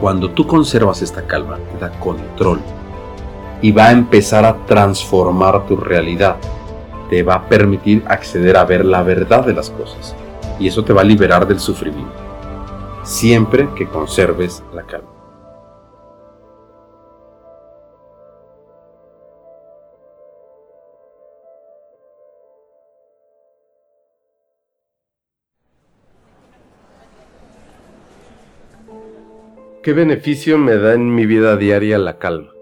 Cuando tú conservas esta calma, te da control y va a empezar a transformar tu realidad. Te va a permitir acceder a ver la verdad de las cosas y eso te va a liberar del sufrimiento. Siempre que conserves la calma. ¿Qué beneficio me da en mi vida diaria la calma?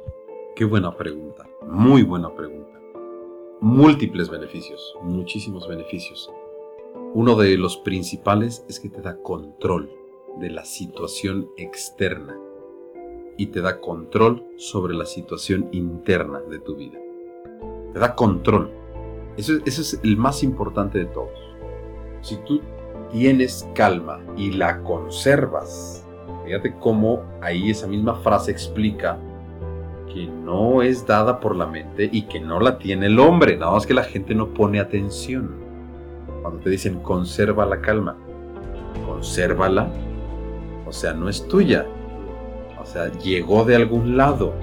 Qué buena pregunta, muy buena pregunta. Múltiples beneficios, muchísimos beneficios. Uno de los principales es que te da control de la situación externa y te da control sobre la situación interna de tu vida. Te da control. Eso, eso es el más importante de todos. Si tú tienes calma y la conservas, Fíjate cómo ahí esa misma frase explica que no es dada por la mente y que no la tiene el hombre, nada más que la gente no pone atención. Cuando te dicen conserva la calma, consérvala, o sea, no es tuya, o sea, llegó de algún lado.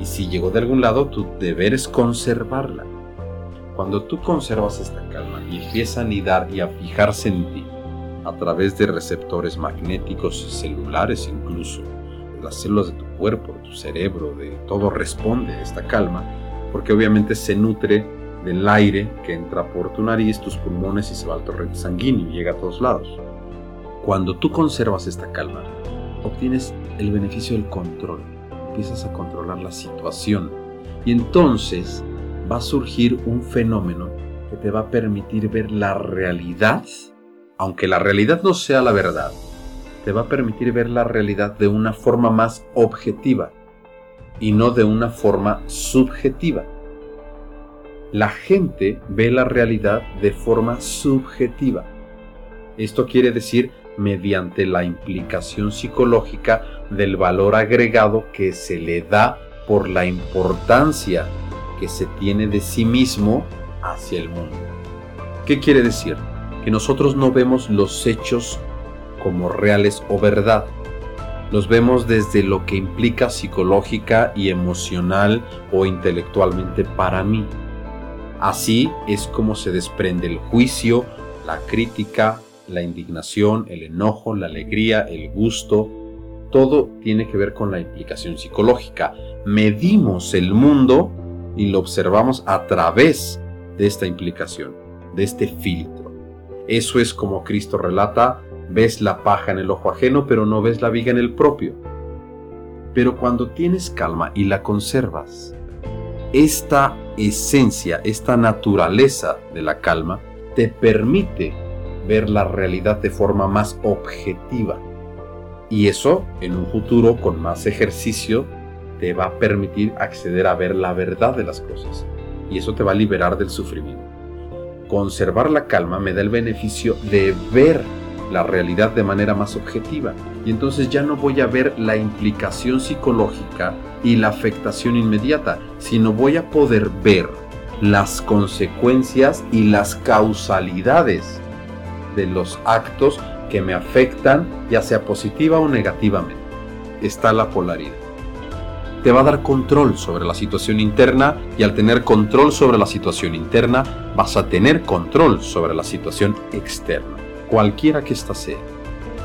Y si llegó de algún lado, tu deber es conservarla. Cuando tú conservas esta calma y empieza a anidar y a fijarse en ti, a través de receptores magnéticos celulares incluso, las células de tu cuerpo, de tu cerebro, de todo responde a esta calma, porque obviamente se nutre del aire que entra por tu nariz, tus pulmones y se va al torrente sanguíneo y llega a todos lados. Cuando tú conservas esta calma, obtienes el beneficio del control, empiezas a controlar la situación. Y entonces va a surgir un fenómeno que te va a permitir ver la realidad aunque la realidad no sea la verdad, te va a permitir ver la realidad de una forma más objetiva y no de una forma subjetiva. La gente ve la realidad de forma subjetiva. Esto quiere decir mediante la implicación psicológica del valor agregado que se le da por la importancia que se tiene de sí mismo hacia el mundo. ¿Qué quiere decir? Que nosotros no vemos los hechos como reales o verdad. Los vemos desde lo que implica psicológica y emocional o intelectualmente para mí. Así es como se desprende el juicio, la crítica, la indignación, el enojo, la alegría, el gusto. Todo tiene que ver con la implicación psicológica. Medimos el mundo y lo observamos a través de esta implicación, de este filtro. Eso es como Cristo relata, ves la paja en el ojo ajeno, pero no ves la viga en el propio. Pero cuando tienes calma y la conservas, esta esencia, esta naturaleza de la calma, te permite ver la realidad de forma más objetiva. Y eso, en un futuro con más ejercicio, te va a permitir acceder a ver la verdad de las cosas. Y eso te va a liberar del sufrimiento conservar la calma me da el beneficio de ver la realidad de manera más objetiva. Y entonces ya no voy a ver la implicación psicológica y la afectación inmediata, sino voy a poder ver las consecuencias y las causalidades de los actos que me afectan, ya sea positiva o negativamente. Está la polaridad te va a dar control sobre la situación interna y al tener control sobre la situación interna vas a tener control sobre la situación externa, cualquiera que ésta sea.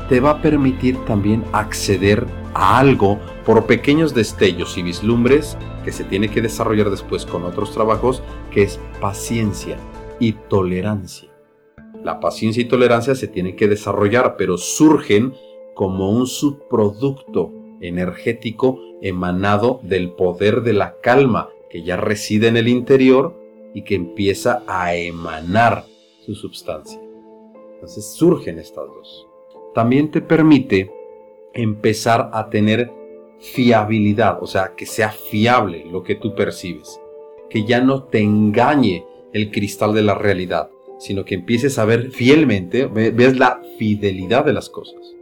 Te va a permitir también acceder a algo por pequeños destellos y vislumbres que se tiene que desarrollar después con otros trabajos, que es paciencia y tolerancia. La paciencia y tolerancia se tienen que desarrollar, pero surgen como un subproducto energético emanado del poder de la calma que ya reside en el interior y que empieza a emanar su sustancia. Entonces surgen estas dos. También te permite empezar a tener fiabilidad, o sea, que sea fiable lo que tú percibes, que ya no te engañe el cristal de la realidad, sino que empieces a ver fielmente, ves la fidelidad de las cosas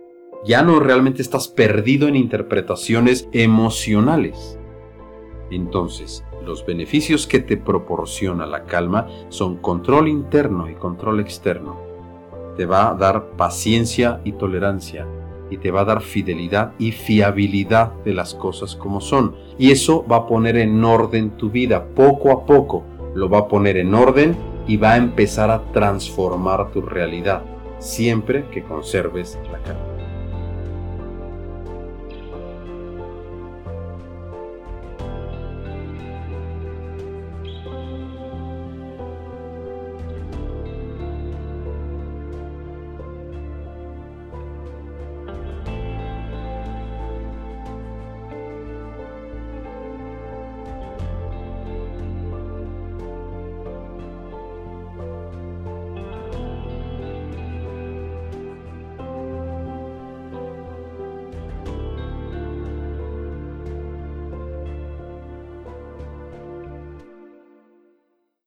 ya no realmente estás perdido en interpretaciones emocionales. Entonces, los beneficios que te proporciona la calma son control interno y control externo. Te va a dar paciencia y tolerancia y te va a dar fidelidad y fiabilidad de las cosas como son. Y eso va a poner en orden tu vida poco a poco. Lo va a poner en orden y va a empezar a transformar tu realidad, siempre que conserves la calma.